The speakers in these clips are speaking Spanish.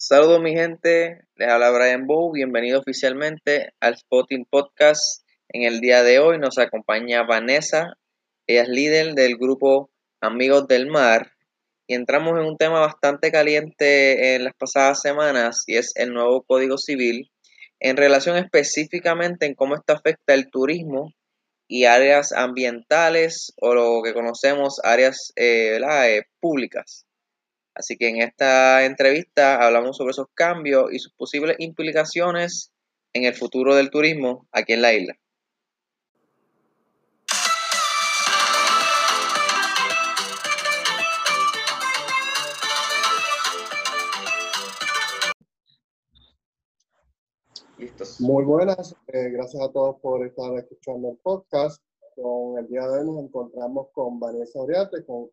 Saludos mi gente, les habla Brian Bow, bienvenido oficialmente al Spotting Podcast. En el día de hoy nos acompaña Vanessa, ella es líder del grupo Amigos del Mar. Y entramos en un tema bastante caliente en las pasadas semanas y es el nuevo Código Civil en relación específicamente en cómo esto afecta el turismo y áreas ambientales o lo que conocemos áreas eh, eh, públicas. Así que en esta entrevista hablamos sobre esos cambios y sus posibles implicaciones en el futuro del turismo aquí en la isla. Muy buenas, eh, gracias a todos por estar escuchando el podcast. Con el día de hoy nos encontramos con Vanessa Oriate, con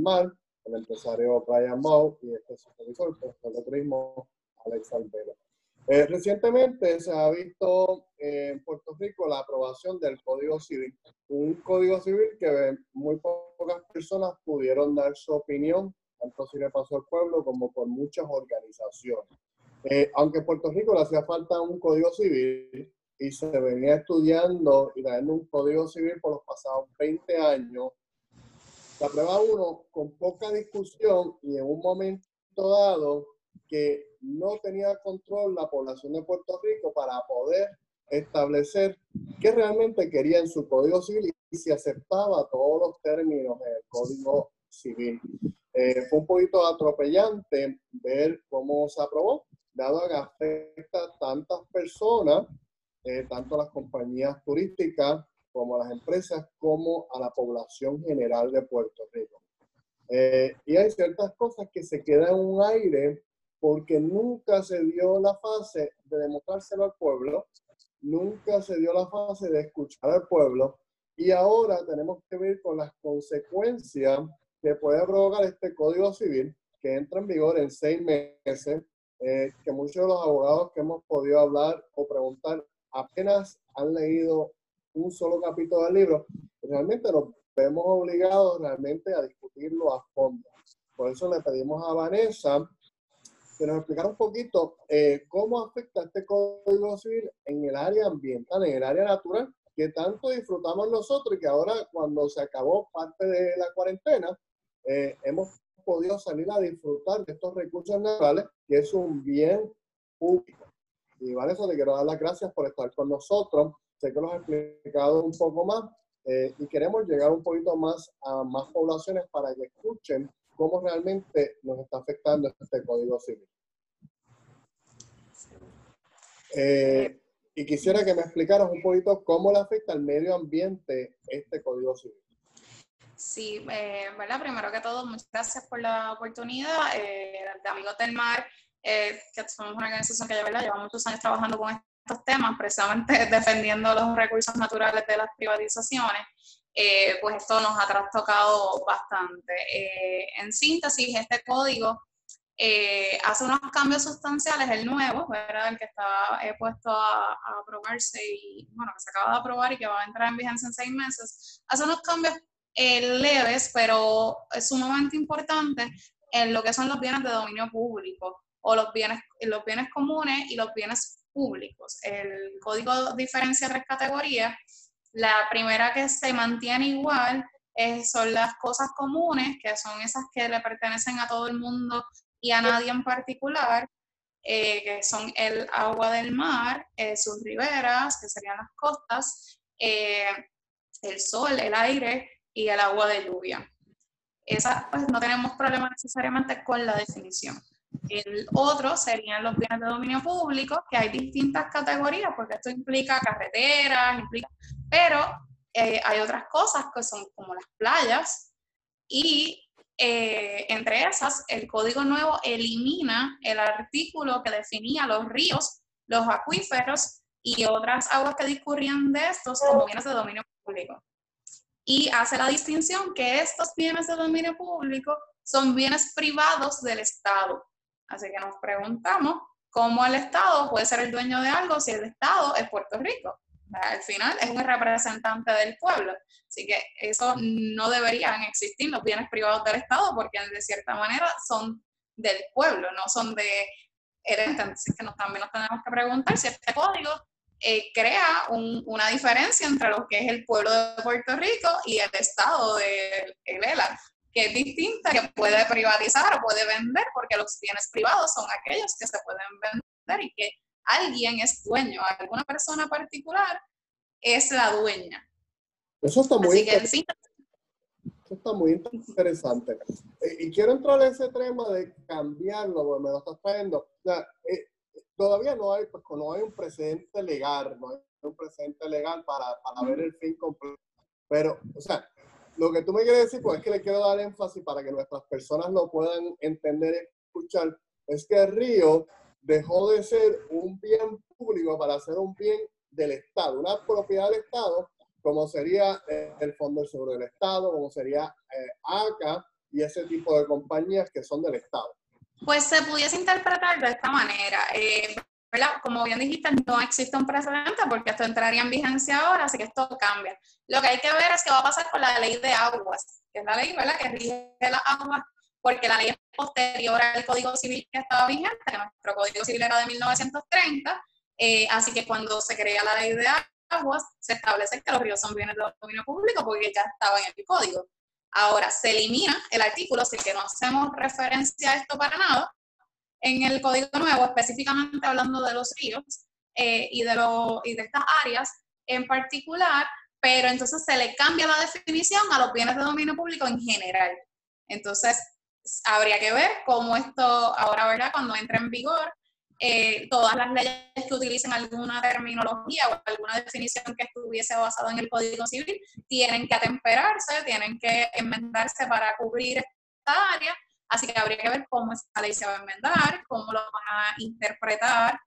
Mar el empresario Brian Mau y este supervisor, profesor de turismo Alex Alvero. Eh, recientemente se ha visto en Puerto Rico la aprobación del Código Civil, un Código Civil que muy pocas personas pudieron dar su opinión, tanto si le pasó al pueblo como por muchas organizaciones. Eh, aunque en Puerto Rico le hacía falta un Código Civil y se venía estudiando y dando un Código Civil por los pasados 20 años, la prueba uno, con poca discusión y en un momento dado que no tenía control la población de Puerto Rico para poder establecer qué realmente quería en su Código Civil y si aceptaba todos los términos del Código Civil. Eh, fue un poquito atropellante ver cómo se aprobó, dado que afecta a tantas personas, eh, tanto las compañías turísticas como a las empresas, como a la población general de Puerto Rico. Eh, y hay ciertas cosas que se quedan en un aire porque nunca se dio la fase de demostrárselo al pueblo, nunca se dio la fase de escuchar al pueblo, y ahora tenemos que ver con las consecuencias que puede provocar este Código Civil, que entra en vigor en seis meses, eh, que muchos de los abogados que hemos podido hablar o preguntar apenas han leído un solo capítulo del libro, realmente nos vemos obligados realmente a discutirlo a fondo. Por eso le pedimos a Vanessa que nos explicara un poquito eh, cómo afecta este Código Civil en el área ambiental, en el área natural, que tanto disfrutamos nosotros y que ahora cuando se acabó parte de la cuarentena, eh, hemos podido salir a disfrutar de estos recursos naturales, que es un bien público. Y Vanessa, te quiero dar las gracias por estar con nosotros sé que lo has explicado un poco más eh, y queremos llegar un poquito más a más poblaciones para que escuchen cómo realmente nos está afectando este Código Civil. Eh, y quisiera que me explicaras un poquito cómo le afecta al medio ambiente este Código Civil. Sí, eh, ¿verdad? Primero que todo, muchas gracias por la oportunidad. Eh, de Amigos del Mar, que somos una organización que lleva muchos años trabajando con estos temas, precisamente defendiendo los recursos naturales de las privatizaciones, eh, pues esto nos ha trastocado bastante. Eh, en síntesis, este código eh, hace unos cambios sustanciales, el nuevo, ¿verdad? el que está puesto a, aprobarse y, bueno, que se acaba de aprobar y que va a entrar en vigencia en seis meses, hace unos cambios leves, pero sumamente importante en lo que son los bienes de dominio público o los bienes, los bienes comunes y los bienes públicos. El código diferencia tres categorías. La primera que se mantiene igual son las cosas comunes, que son esas que le pertenecen a todo el mundo y a nadie en particular, eh, que son el agua del mar, eh, sus riberas, que serían las costas, eh, el sol, el aire y el agua de lluvia. Esas pues no tenemos problema necesariamente con la definición. El otro serían los bienes de dominio público, que hay distintas categorías, porque esto implica carreteras, implica, pero eh, hay otras cosas que son como las playas y eh, entre esas el código nuevo elimina el artículo que definía los ríos, los acuíferos y otras aguas que discurrían de estos como bienes de dominio público. Y hace la distinción que estos bienes de dominio público son bienes privados del Estado Así que nos preguntamos cómo el Estado puede ser el dueño de algo si el Estado es Puerto Rico. Al final es un representante del pueblo. Así que eso no deberían existir los bienes privados del Estado porque de cierta manera son del pueblo, no son de entonces que también nos tenemos que preguntar si este código eh, crea una diferencia entre lo que es el pueblo de Puerto Rico y el estado de ELA, que es distinta, que puede privatizar o puede vender, porque los bienes privados son aquellos que se pueden vender y que alguien es dueño, alguna persona particular es la dueña. Eso está muy, Eso está muy interesante. Eh, y quiero entrar en ese tema de cambiarlo, porque me lo estás trayendo. O sea, eh, todavía no hay, pues, no hay un precedente legal, no hay un precedente legal para, para ver el fin completo. Pero, o sea, lo que tú me quieres decir, pues es que le quiero dar énfasis para que nuestras personas lo puedan entender y escuchar, es que río dejó de ser un bien público para ser un bien del Estado, una propiedad del Estado, como sería eh, el Fondo del Seguro del Estado, como sería eh, ACA y ese tipo de compañías que son del Estado. Pues se pudiese interpretar de esta manera. Eh, Como bien dijiste, no existe un precedente porque esto entraría en vigencia ahora, así que esto cambia. Lo que hay que ver es qué va a pasar con la ley de aguas, que es la ley ¿verdad? que rige las aguas, porque la ley es posterior al Código Civil que estaba vigente, que nuestro Código Civil era de 1930, eh, así que cuando se crea la ley de aguas, se establece que los ríos son bienes de dominio público porque ya estaba en el Código. Ahora, se elimina el artículo, así que no hacemos referencia a esto para nada. En el Código Nuevo, específicamente hablando de los ríos eh, y, de y de estas áreas en particular, pero entonces se le cambia la definición a los bienes de dominio público en general. Entonces, habría que ver cómo esto ahora, ¿verdad? Cuando entre en vigor, eh, todas las leyes que utilicen alguna terminología o alguna definición que estuviese basada en el Código Civil tienen que atemperarse, tienen que enmendarse para cubrir esta área. Así que habría que ver cómo esa ley se va a enmendar, cómo lo van a interpretar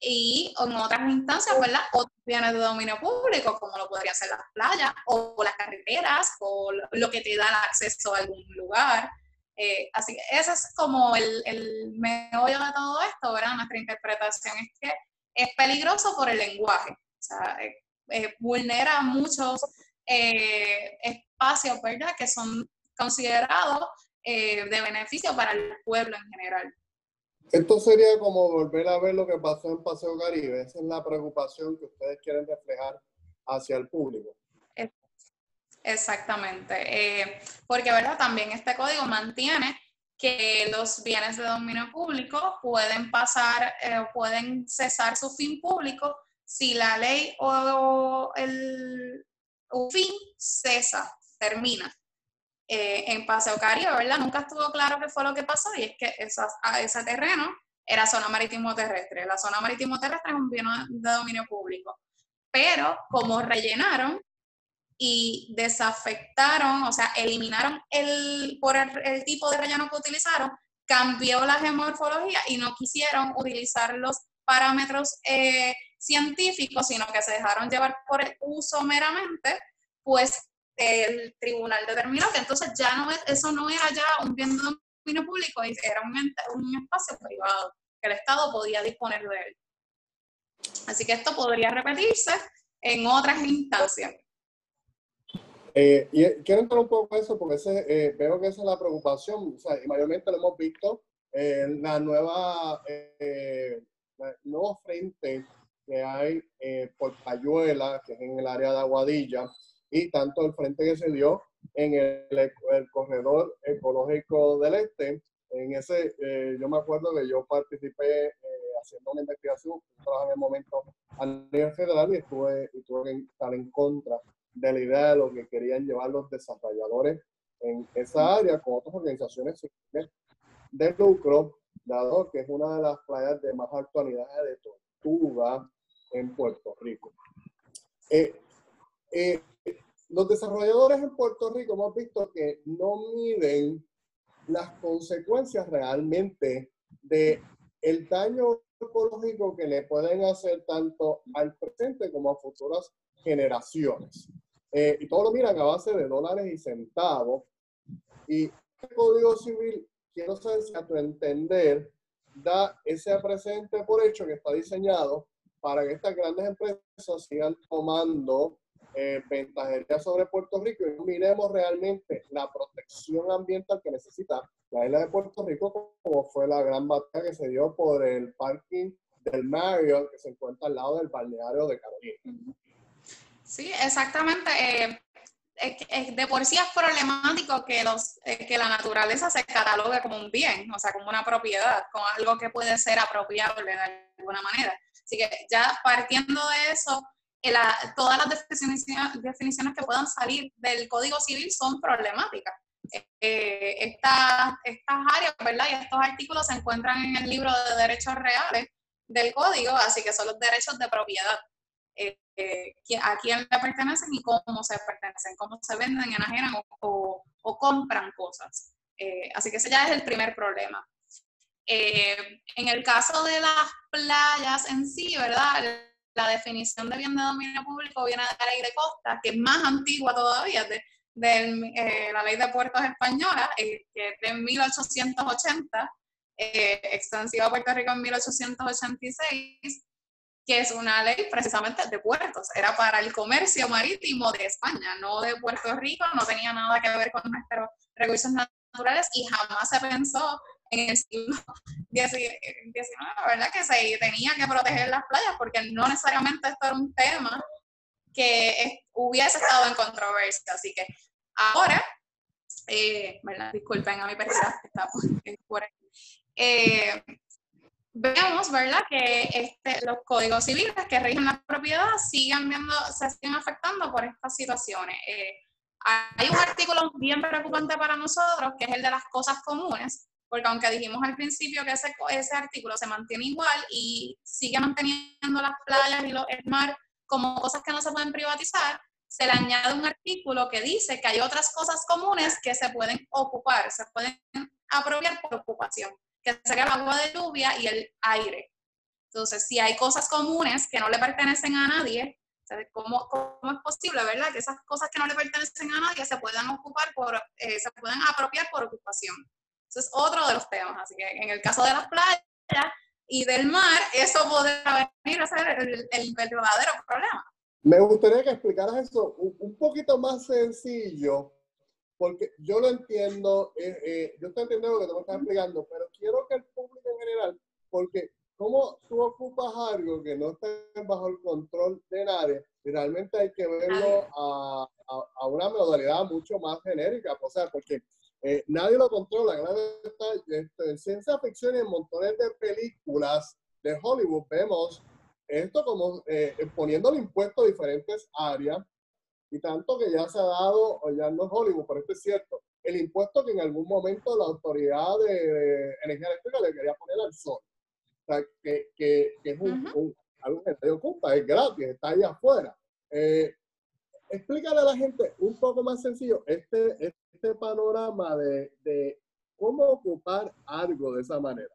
y en otras instancias, ¿verdad? Otros bienes de dominio público, como lo podrían ser las playas o las carreteras o lo que te da el acceso a algún lugar. Eh, así que ese es como el, el meollo de todo esto, ¿verdad? Nuestra interpretación es que es peligroso por el lenguaje, o sea, eh, eh, vulnera muchos espacios, ¿verdad? Que son considerados de beneficio para el pueblo en general. Esto sería como volver a ver lo que pasó en Paseo Caribe. Esa es la preocupación que ustedes quieren reflejar hacia el público. Exactamente, eh, porque ¿verdad? también este código mantiene que los bienes de dominio público pueden pasar, eh, pueden cesar su fin público si la ley o el fin cesa, termina. Eh, en Paseo Caribe, ¿verdad? Nunca estuvo claro qué fue lo que pasó y es que ese terreno era zona marítimo terrestre. La zona marítimo terrestre es un bien de dominio público. Pero como rellenaron, y desafectaron, o sea, eliminaron el, por el, tipo de relleno que utilizaron, cambió la geomorfología y no quisieron utilizar los parámetros eh, científicos, sino que se dejaron llevar por el uso meramente, pues el tribunal determinó que entonces ya no es, eso no era ya un bien de dominio público, era un, un espacio privado, que el Estado podía disponer de él. Así que esto podría repetirse en otras instancias. Eh, y eh, quiero entrar un poco en eso porque ese, eh, veo que esa es la preocupación, o sea, y mayormente lo hemos visto en la nueva, nuevo frente que hay por Payuela, que es en el área de Aguadilla, y tanto el frente que se dio en el, el corredor ecológico del este. En ese, yo me acuerdo que yo participé haciendo una investigación, trabajaba en el momento a nivel federal y estuve, y tuve que estar en contra de la idea de lo que querían llevar los desarrolladores en esa área con otras organizaciones de lucro, dado que es una de las playas de más actualidad de tortuga en Puerto Rico. Eh, eh, los desarrolladores en Puerto Rico hemos visto que no miden las consecuencias realmente de el daño ecológico que le pueden hacer tanto al presente como a futuras generaciones. Eh, y todo lo miran a base de dólares y centavos. Y el Código Civil, quiero saber si a tu entender, da ese presente por hecho que está diseñado para que estas grandes empresas sigan tomando eh, ventajería sobre Puerto Rico y miremos realmente la protección ambiental que necesita la isla de Puerto Rico, como fue la gran batalla que se dio por el parking del Marriott que se encuentra al lado del balneario de Carolina. Sí, exactamente. Eh, de por sí es problemático que, los, eh, que la naturaleza se catalogue como un bien, o sea, como una propiedad, como algo que puede ser apropiable de alguna manera. Así que ya partiendo de eso, eh, todas las definiciones, definiciones, que puedan salir del Código Civil son problemáticas. estas, estas áreas, ¿verdad? Y estos artículos se encuentran en el libro de derechos reales del código, así que son los derechos de propiedad. Eh, eh, a quién le pertenecen y cómo se pertenecen, cómo se venden, enajenan o, o, compran cosas. Eh, así que ese ya es el primer problema. en el caso de las playas en sí, ¿verdad? La definición de bien de dominio público viene de la ley de costa, que es más antigua todavía, de, de la ley de puertos española, que es de 1880, eh, extensiva a Puerto Rico en 1886, que es una ley precisamente de puertos, era para el comercio marítimo de España, no de Puerto Rico, no tenía nada que ver con nuestros recursos naturales y jamás se pensó en el siglo XIX, ¿verdad? Que se tenía que proteger las playas, porque no necesariamente esto era un tema que hubiese estado en controversia. Así que ahora, eh, ¿verdad? Disculpen a mi persona que está por aquí eh, vemos, ¿verdad?, que este, los códigos civiles que rigen la propiedad siguen viendo, se siguen afectando por estas situaciones. Eh, hay un artículo bien preocupante para nosotros, que es el de las cosas comunes, porque aunque dijimos al principio que ese, artículo se mantiene igual y sigue manteniendo las playas y el mar como cosas que no se pueden privatizar, se le añade un artículo que dice que hay otras cosas comunes que se pueden ocupar, se pueden apropiar por ocupación que sería el agua de lluvia y el aire. Entonces, si hay cosas comunes que no le pertenecen a nadie, ¿cómo, cómo es posible, verdad? Que esas cosas que no le pertenecen a nadie se puedan ocupar por, eh, se pueden apropiar por ocupación. Eso es otro de los temas. Así que en el caso de las playas y del mar, eso podría venir a ser el, el verdadero problema. Me gustaría que explicaras eso un poquito más sencillo, porque yo lo entiendo, eh, eh, yo estoy entendiendo lo que tú me estás explicando, pero quiero que el público en general, porque como tú ocupas algo que no está bajo el control de nadie, realmente hay que verlo a, a, una modalidad mucho más genérica, o sea, porque eh, nadie lo controla, este, en ciencia ficción y en montones de películas de Hollywood vemos esto como poniéndole impuestos a diferentes áreas y tanto que ya se ha dado, ya no es Hollywood, pero esto es cierto, el impuesto que en algún momento la autoridad de, energía eléctrica le quería poner al sol. O sea, que, que, es un, algo que se ocupa, es gratis, está ahí afuera. Eh, explícale a la gente un poco más sencillo este, este panorama de, de cómo ocupar algo de esa manera.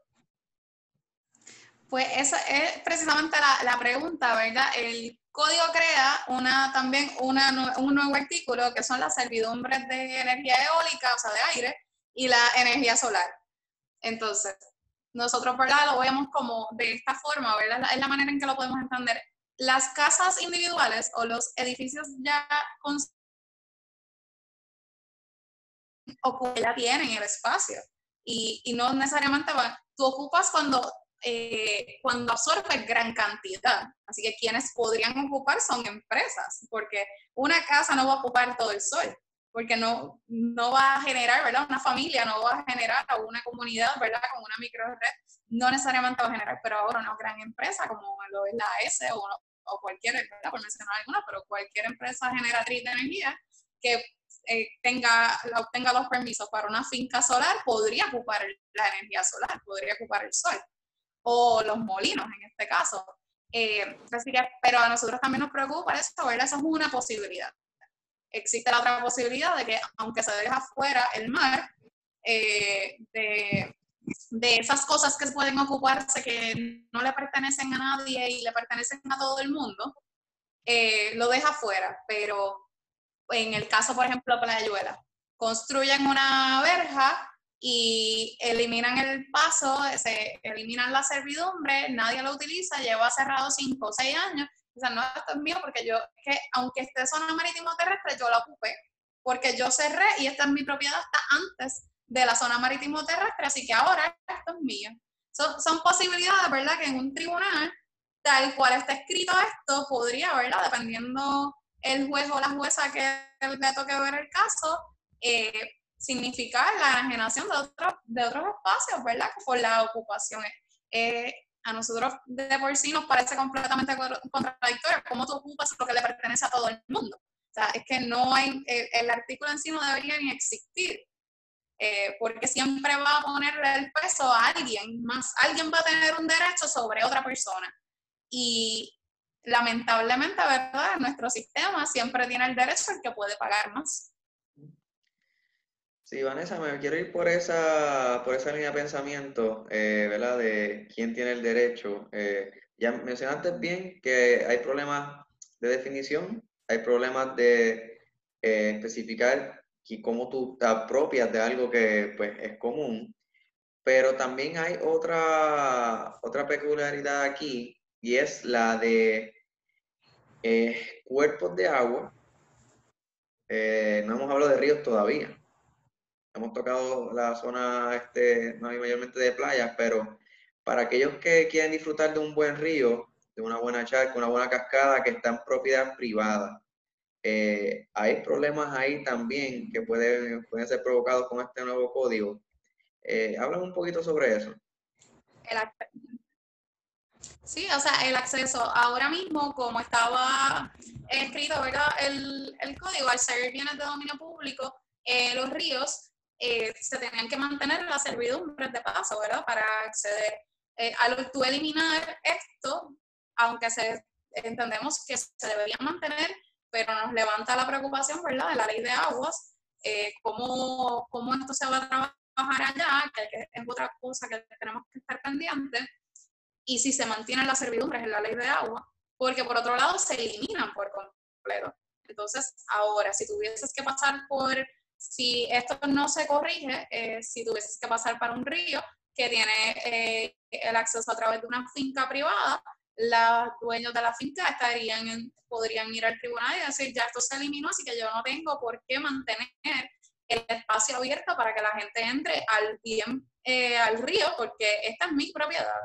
Pues esa es precisamente la, la, pregunta, ¿verdad? El código crea una, también una, un nuevo artículo que son las servidumbres de energía eólica, o sea, de aire, y la energía solar. Entonces, nosotros, ¿verdad? Lo vemos como de esta forma, ¿verdad? Es la manera en que lo podemos entender. Las casas individuales o los edificios ya ya tienen el espacio y, y no necesariamente van, tú ocupas cuando eh, cuando absorbe gran cantidad. Así que quienes podrían ocupar son empresas, porque una casa no va a ocupar todo el sol, porque no, no va a generar, ¿verdad? Una familia no va a generar, una comunidad, ¿verdad? Con una microred, no necesariamente va a generar, pero ahora una gran empresa como lo es la S o, o cualquier, ¿verdad? Por mencionar alguna, pero cualquier empresa generatriz de energía que eh, tenga, obtenga los permisos para una finca solar, podría ocupar la energía solar, podría ocupar el sol o los molinos en este caso. Eh, pero a nosotros también nos preocupa eso, ¿verdad? Esa es una posibilidad. Existe la otra posibilidad de que, aunque se deja fuera el mar, eh, de, de, esas cosas que pueden ocuparse que no le pertenecen a nadie y le pertenecen a todo el mundo, eh, lo deja fuera. Pero en el caso, por ejemplo, Playuela, construyen una verja y eliminan el paso, se eliminan la servidumbre, nadie lo utiliza, lleva cerrado 5 o 6 años. O sea, no, esto es mío porque yo, que aunque esté zona marítimo terrestre, yo la ocupé, porque yo cerré y esta es mi propiedad hasta antes de la zona marítimo terrestre, así que ahora esto es mío. son posibilidades, ¿verdad? Que en un tribunal, tal cual está escrito esto, podría, ¿verdad? Dependiendo el juez o la jueza que le toque ver el caso, eh, significar la enajenación de, otros de otros espacios, ¿verdad? Por la ocupación. Eh, a nosotros de por sí nos parece completamente contradictorio cómo tú ocupas lo que le pertenece a todo el mundo. O sea, es que no hay, el, artículo en sí no debería ni existir, eh, porque siempre va a ponerle el peso a alguien más. Alguien va a tener un derecho sobre otra persona. Y lamentablemente, ¿verdad? Nuestro sistema siempre tiene el derecho el que puede pagar más. Sí, Vanessa, me quiero ir por esa, por esa línea de pensamiento, eh, ¿verdad? De quién tiene el derecho. Eh, ya mencionaste bien que hay problemas de definición, hay problemas de eh, especificar cómo tú te apropias de algo que pues, es común, pero también hay otra, otra peculiaridad aquí y es la de cuerpos de agua. no hemos hablado de ríos todavía hemos tocado la zona este, mayormente de playas, pero para aquellos que quieren disfrutar de un buen río, de una buena charca, una buena cascada que está en propiedad privada, eh, hay problemas ahí también que pueden, pueden ser provocados con este nuevo código. Eh, un poquito sobre eso. sí, o sea, el acceso ahora mismo, como estaba escrito, ¿verdad? El, el código, al ser bienes de dominio público, eh, los ríos eh, se tenían que mantener las servidumbres de paso, ¿verdad? Para acceder. Eh, al tú eliminar esto, aunque se, entendemos que se debería mantener, pero nos levanta la preocupación, ¿verdad? De la ley de aguas, eh, cómo, cómo, esto se va a trabajar allá, que es otra cosa que tenemos que estar pendientes, y si se mantienen las servidumbres en la ley de agua, porque por otro lado se eliminan por completo. Entonces, ahora, si tuvieses que pasar por si esto no se corrige, eh, si tuvieses que pasar para un río que tiene eh, el acceso a través de una finca privada, los dueños de la finca estarían podrían ir al tribunal y decir, ya esto se eliminó, así que yo no tengo por qué mantener el espacio abierto para que la gente entre al bien eh, al río, porque esta es mi propiedad.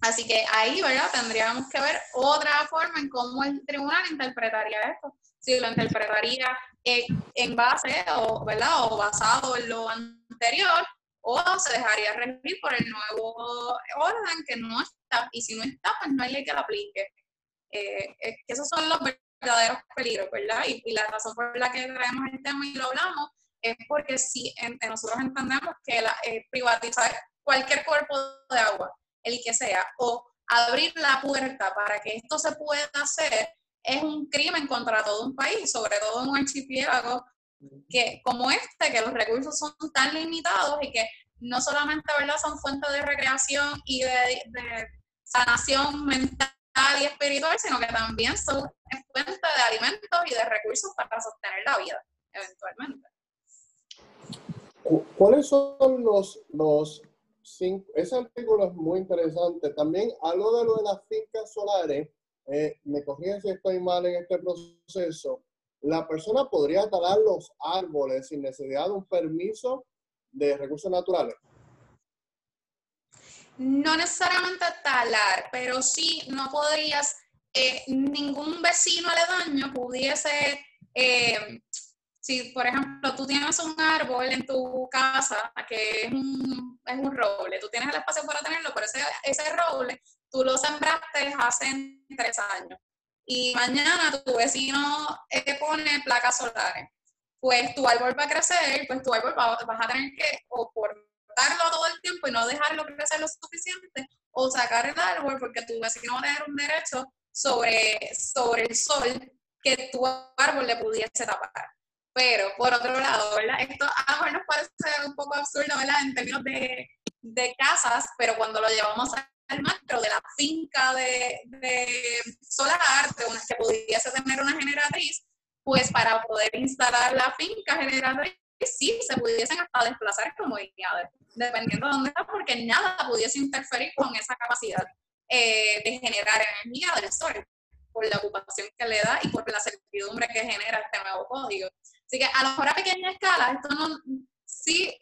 así que ahí, ¿verdad? Tendríamos que ver otra forma en cómo el tribunal interpretaría esto. Si lo interpretaría en base o, ¿verdad? o basado en lo anterior o se dejaría regir por el nuevo orden que no y si no está pues no hay ley que lo aplique eh, esos son los verdaderos peligros ¿verdad? Y, la razón por la que traemos el tema y lo hablamos es porque si nosotros entendemos que la, eh, privatizar cualquier cuerpo de agua el que sea o abrir la puerta para que esto se pueda hacer es un crimen contra todo un país, sobre todo en un archipiélago que, como este, que los recursos son tan limitados y que no solamente ¿verdad? son fuentes de recreación y de, sanación mental y espiritual, sino que también son fuentes de alimentos y de recursos para sostener la vida, eventualmente. ¿Cuáles son los, los cinco? Ese artículo es muy interesante. También algo de lo de las fincas solares eh, me corrigen si estoy mal en este proceso, la persona podría talar los árboles sin necesidad de un permiso de recursos naturales. No necesariamente talar, pero sí no podrías, eh, ningún vecino aledaño pudiese, eh, si por ejemplo tú tienes un árbol en tu casa que es un, es un roble, tú tienes el espacio para tenerlo, pero ese, ese roble tú lo sembraste hace tres años. Y mañana tu vecino eh, pone placas solares, pues tu árbol va a crecer, pues tu árbol va, vas a tener que o cortarlo todo el tiempo y no dejarlo crecer lo suficiente, o sacar el árbol porque tu vecino va a tener un derecho sobre, sobre el sol que tu árbol le pudiese tapar. Pero, por otro lado, ¿verdad? Esto a lo mejor nos parece un poco absurdo, ¿verdad? En términos de, de casas, pero cuando lo llevamos a macro de la finca de, de solar, de una que pudiese tener una generatriz, pues para poder instalar la finca generatriz, sí se pudiesen hasta desplazar como comodidades, dependiendo de dónde está, porque nada pudiese interferir con esa capacidad eh, de generar energía del sol, por la ocupación que le da y por la certidumbre que genera este nuevo código. Así que a lo mejor a pequeña escala esto no sí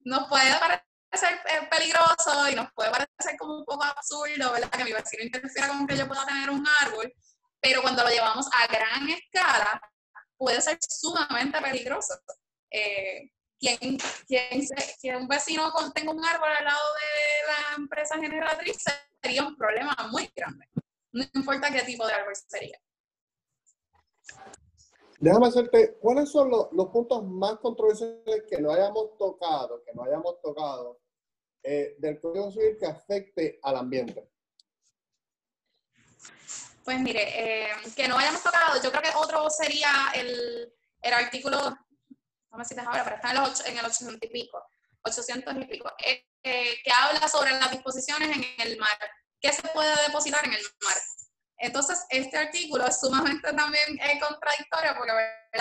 nos puede parecer eh, peligroso y nos puede parecer como un poco absurdo, ¿verdad? Que mi vecino interfiera con que yo pueda tener un árbol, pero cuando lo llevamos a gran escala, puede ser sumamente peligroso. Eh, quien, quien, un vecino tenga un árbol al lado de la empresa generatriz sería un problema muy grande. No importa qué tipo de árbol sería. Déjame hacerte, ¿cuáles son los, los, puntos más controversiales que no hayamos tocado, que no hayamos tocado eh, del Código Civil que afecte al ambiente? Pues mire, eh, que no hayamos tocado, yo creo que otro sería el, el artículo, no me cites ahora, pero está en, el 800 y pico, 800 y pico, eh, que habla sobre las disposiciones en el mar. ¿Qué se puede depositar en el mar? Entonces, este artículo es sumamente también eh, contradictorio porque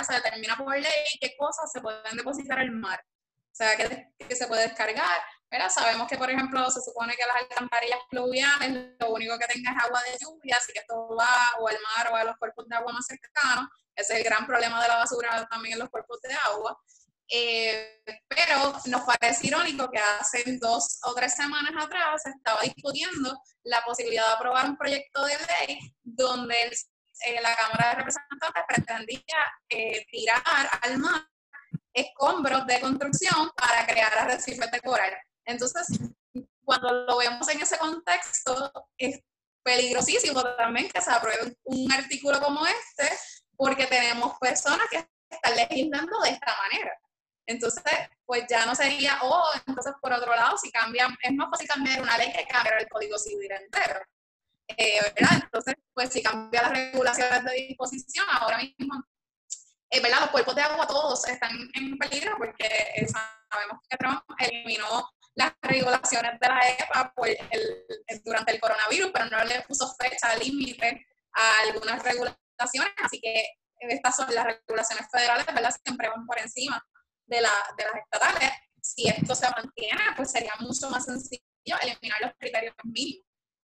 se determina por ley qué cosas se pueden depositar en el mar. O sea, qué, se puede descargar. ¿Verdad? Sabemos que, por ejemplo, se supone que las alcantarillas fluviales lo único que tenga es agua de lluvia, así que esto va o al mar o a los cuerpos de agua más cercanos. Ese es el gran problema de la basura también en los cuerpos de agua. Eh, pero nos parece irónico que hace dos o tres semanas atrás se estaba discutiendo la posibilidad de aprobar un proyecto de ley donde eh, la Cámara de Representantes pretendía eh, tirar al mar escombros de construcción para crear arrecifes de coral. Entonces, cuando lo vemos en ese contexto, es peligrosísimo también que se apruebe un artículo como este, porque tenemos personas que están legislando de esta manera. Entonces, pues ya no sería, oh, entonces por otro lado, si cambian, es más fácil cambiar una ley que cambiar el Código Civil entero. Eh. Entonces, pues si cambia las regulaciones de disposición, ahora mismo, eh, ¿verdad? Los cuerpos de agua todos están en peligro porque eh, sabemos que Trump eliminó las regulaciones de la EPA durante el coronavirus, pero no le puso fecha límite a algunas regulaciones, así que estas son las regulaciones federales, ¿verdad? Siempre van por encima de, la, de las estatales, si esto se mantiene, pues sería mucho más sencillo eliminar los criterios mínimos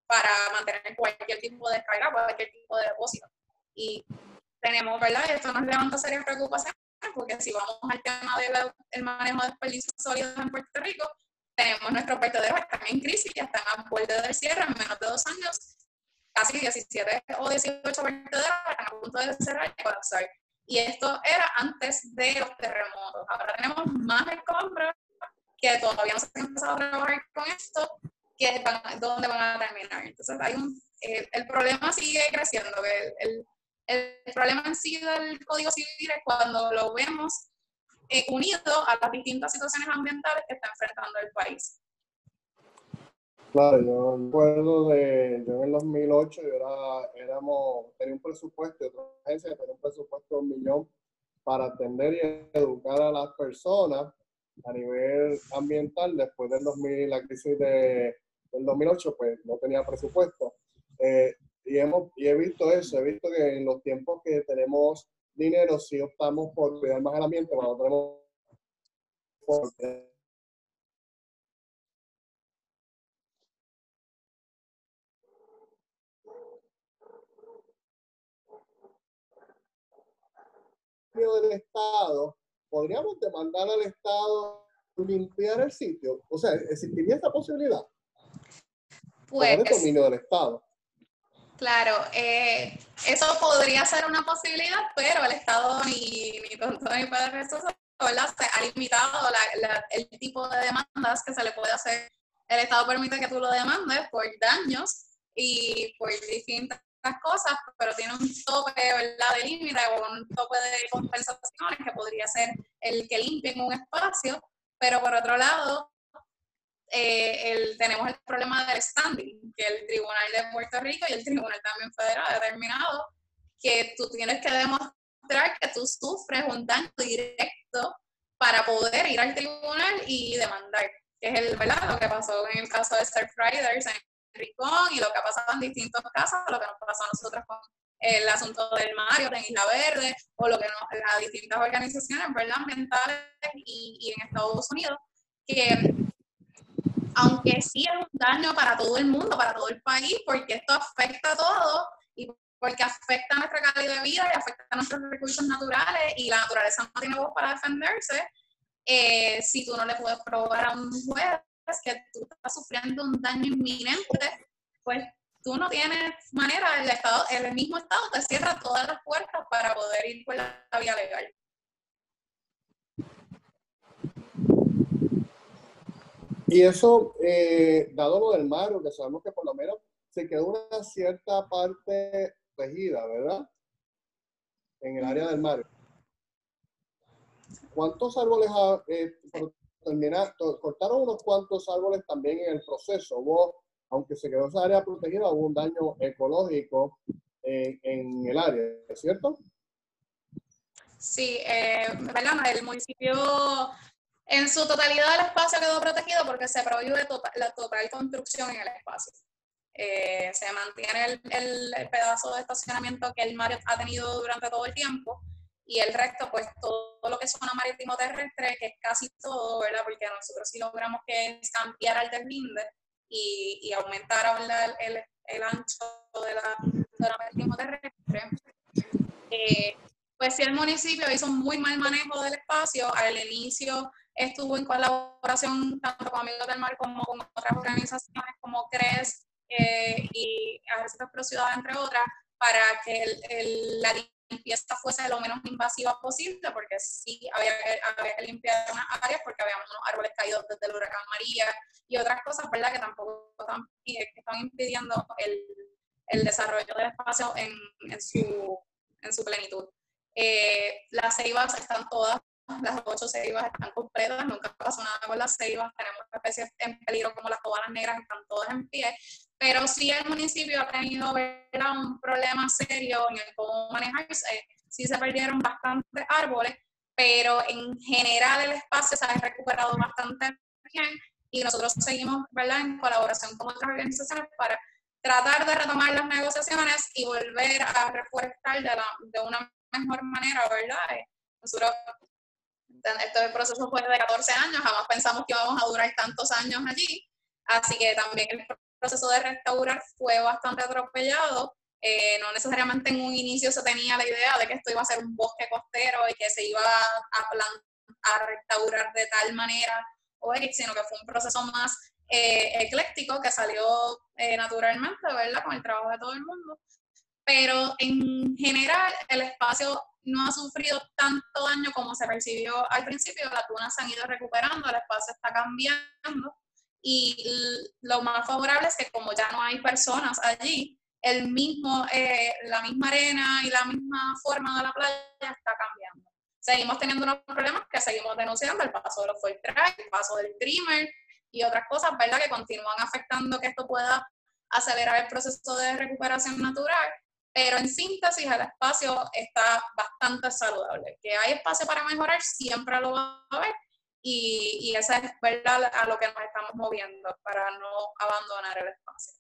para mantener cualquier tipo de descarga, cualquier tipo de depósito. Y tenemos, ¿verdad? Esto nos levanta serias preocupaciones porque si vamos al tema del manejo de desperdicios sólidos en Puerto Rico, tenemos nuestros vertederos están en crisis, ya están a borde del cierre en menos de dos años, casi 17 o 18 vertederos están a punto de cerrar y colapsar. Y esto era antes de los terremotos. Ahora tenemos más escombros que todavía no se han empezado a trabajar con esto, que van, dónde van a terminar. Entonces, hay un, eh, el problema sigue creciendo. El, el, el, problema en sí del Código Civil es cuando lo vemos eh, unido a las distintas situaciones ambientales que está enfrentando el país. Claro, yo recuerdo de, yo en el 2008 yo era, éramos, tenía un presupuesto, otra agencia tenía un presupuesto de un millón para atender y educar a las personas a nivel ambiental. Después del 2000, la crisis de, del 2008, pues no tenía presupuesto. Eh, y, hemos, y he visto eso, he visto que en los tiempos que tenemos dinero, sí optamos por cuidar más el ambiente, cuando tenemos del Estado, podríamos demandar al Estado limpiar el sitio. O sea, ¿existiría esa posibilidad? Pues. el dominio del Estado. Claro, eh, eso podría ser una posibilidad, pero el Estado ni, ni tonto ni padre se ha limitado el tipo de demandas que se le puede hacer. El Estado permite que tú lo demandes por daños y por distintas cosas, pero tiene un tope ¿verdad? de límite o un tope de compensaciones que podría ser el que limpien un espacio, pero por otro lado, eh, el, tenemos el problema del standing, que el Tribunal de Puerto Rico y el Tribunal también federal ha determinado que tú tienes que demostrar que tú sufres un daño directo para poder ir al tribunal y demandar, que es el, ¿verdad? lo que pasó en el caso de Surf Riders en Ricón y lo que ha pasado en distintos casos, lo que nos pasó a nosotros con el asunto del Mario en Isla Verde, o lo que nos, las distintas organizaciones ¿verdad? ambientales y, y en Estados Unidos, que aunque sí es un daño para todo el mundo, para todo el país, porque esto afecta a todo y porque afecta a nuestra calidad de vida y afecta a nuestros recursos naturales y la naturaleza no tiene voz para defenderse, eh, si tú no le puedes probar a un juez que tú estás sufriendo un daño inminente, pues tú no tienes manera, el, estado, el mismo Estado te cierra todas las puertas para poder ir por la vía legal. Y eso, eh, dado lo del mar, que sabemos que por lo menos se quedó una cierta parte regida, ¿verdad? En el área del mar. ¿Cuántos árboles eh, cortaron unos cuantos árboles también en el proceso? Hubo, aunque se quedó esa área protegida, hubo un daño ecológico en, el área, ¿es cierto? Sí, eh, El municipio en su totalidad el espacio quedó protegido porque se prohíbe tota-, la total construcción en el espacio. Eh, se mantiene el, el, pedazo de estacionamiento que el mar ha tenido durante todo el tiempo y el resto, pues todo lo que zona marítimo terrestre, que es casi todo, ¿verdad? Porque nosotros sí logramos que es cambiar deslinde y, y aumentar el, el, ancho de la zona marítimo terrestre. Eh, pues sí, el municipio hizo muy mal manejo del espacio. Al inicio estuvo en colaboración tanto con Amigos del Mar como con otras organizaciones como CRES eh, y Ejército Pro Ciudad, entre otras, para que el, la limpieza fuese lo menos invasiva posible, porque sí había que, limpiar unas áreas porque había unos árboles caídos desde el huracán María y otras cosas, ¿verdad?, que tampoco están, que están impidiendo el, el, desarrollo del espacio en, en, su, en su plenitud. Eh, las ceibas están todas las ocho ceibas están completas, nunca pasó nada con las ceibas, tenemos especies en peligro como las cobalas negras, están todas en pie, pero sí el municipio ha tenido un problema serio en el cómo manejarse, sí se perdieron bastantes árboles, pero en general el espacio se ha recuperado bastante bien y nosotros seguimos ¿verdad? en colaboración con otras organizaciones para tratar de retomar las negociaciones y volver a reforestar de, la, de una mejor manera, ¿verdad? Nosotros este proceso fue de 14 años, jamás pensamos que íbamos a durar tantos años allí, así que también el proceso de restaurar fue bastante atropellado. Eh, no necesariamente en un inicio se tenía la idea de que esto iba a ser un bosque costero y que se iba a, a restaurar de tal manera o sino que fue un proceso más eh, ecléctico que salió eh, naturalmente, ¿verdad? Con el trabajo de todo el mundo. Pero en general el espacio no ha sufrido tanto daño como se percibió al principio. Las dunas se han ido recuperando, el espacio está cambiando y lo más favorable es que como ya no hay personas allí, el mismo, eh, la misma arena y la misma forma de la playa está cambiando. Seguimos teniendo unos problemas que seguimos denunciando, el paso de los full el paso del trimmer y otras cosas, ¿verdad? Que continúan afectando que esto pueda acelerar el proceso de recuperación natural pero en síntesis el espacio está bastante saludable. Que hay espacio para mejorar, siempre lo va a haber, y, y esa es verdad a lo que nos estamos moviendo para no abandonar el espacio.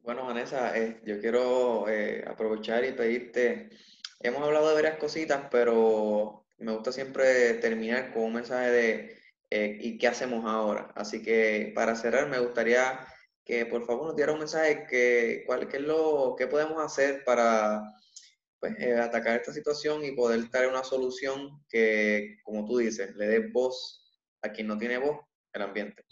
Bueno, Vanessa, eh, yo quiero eh, aprovechar y pedirte, hemos hablado de varias cositas, pero me gusta siempre terminar con un mensaje de eh, ¿y qué hacemos ahora? Así que para cerrar me gustaría que por favor nos diera un mensaje que cuál qué es lo que podemos hacer para pues, eh, atacar esta situación y poder traer una solución que, como tú dices, le dé voz a quien no tiene voz, el ambiente.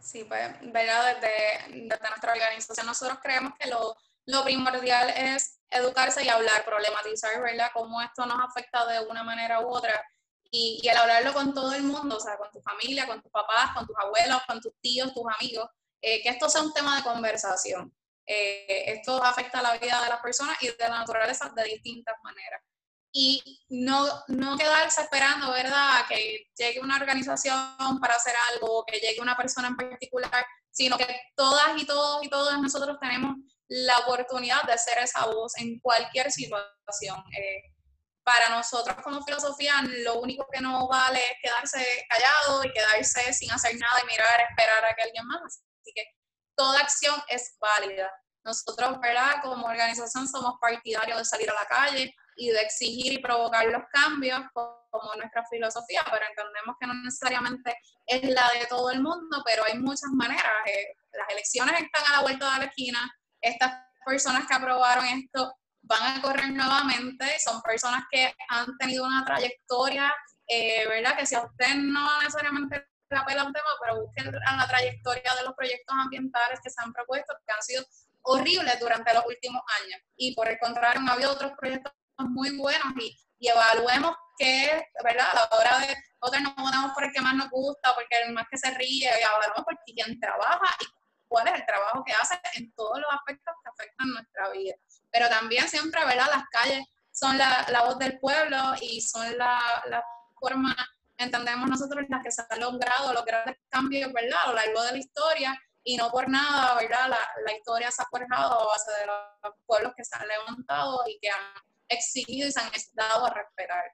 Sí, pues, ¿verdad? Desde, nuestra organización nosotros creemos que lo, lo primordial es educarse y hablar, problematizar, ¿verdad? Cómo esto nos afecta de una manera u otra y, y, al hablarlo con todo el mundo, o sea, con tu familia, con tus papás, con tus abuelos, con tus tíos, tus amigos, eh, que esto sea un tema de conversación. Eh, esto afecta la vida de las personas y de la naturaleza de distintas maneras. Y no, no quedarse esperando, ¿verdad?, que llegue una organización para hacer algo, que llegue una persona en particular, sino que todas y todos y todos nosotros tenemos la oportunidad de ser esa voz en cualquier situación. Eh, para nosotros como filosofía lo único que no vale es quedarse callado y quedarse sin hacer nada y mirar, esperar a que alguien más. Así que toda acción es válida. Nosotros, ¿verdad? Como organización somos partidarios de salir a la calle y de exigir y provocar los cambios como nuestra filosofía, pero entendemos que no necesariamente es la de todo el mundo, pero hay muchas maneras. Eh, las elecciones están a la vuelta de la esquina. Estas personas que aprobaron esto van a correr nuevamente, son personas que han tenido una trayectoria, eh, ¿verdad? Que si a usted no necesariamente le apela un tema, pero busquen la trayectoria de los proyectos ambientales que se han propuesto, que han sido horribles durante los últimos años. Y por el contrario, han habido otros proyectos muy buenos y, evaluemos qué, ¿verdad? A la hora de votar no votamos por el que más nos gusta, porque el más que se ríe, y evaluamos por quién trabaja y cuál es el trabajo que hace en todos los aspectos que afectan nuestra vida. Pero también siempre, ¿verdad? Las calles son la, la voz del pueblo y son la, la forma, entendemos nosotros, las que se han logrado los grandes cambios, ¿verdad? A lo largo de la historia y no por nada, ¿verdad? La, la historia se ha forjado a base de los pueblos que se han levantado y que han exigido y se han dado a respetar.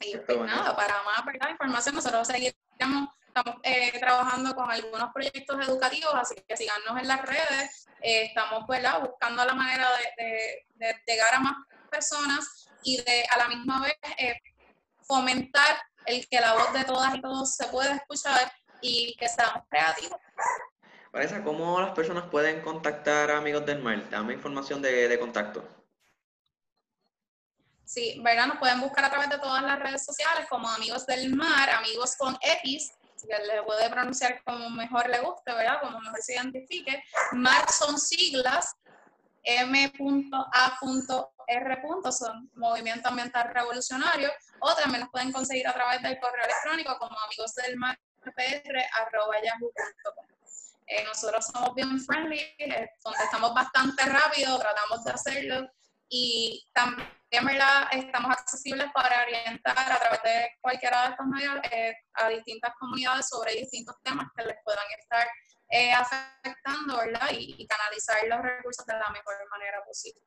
Y pues, nada, para más ¿verdad? información, nosotros seguiremos estamos eh, trabajando con algunos proyectos educativos, así que síganos en las redes. Eh, estamos pues, buscando la manera de, de, llegar a más personas y de a la misma vez eh, fomentar el que la voz de todas y todos se pueda escuchar y que seamos creativos. Vanessa, ¿cómo las personas pueden contactar a Amigos del Mar? Dame información de, de contacto. Sí, ¿verdad? Nos pueden buscar a través de todas las redes sociales como Amigos del Mar, Amigos con X, le puede pronunciar como mejor le guste, ¿verdad? Como mejor se identifique. Mar son siglas, M.A.R. son Movimiento Ambiental Revolucionario, o también nos pueden conseguir a través del correo electrónico como amigos del mar eh, nosotros somos bien friendly, eh, contestamos bastante rápido, tratamos de hacerlo y también ¿verdad? estamos accesibles para orientar a través de cualquiera de estos medios eh, a distintas comunidades sobre distintos temas que les puedan estar eh, afectando ¿verdad? Y canalizar los recursos de la mejor manera posible.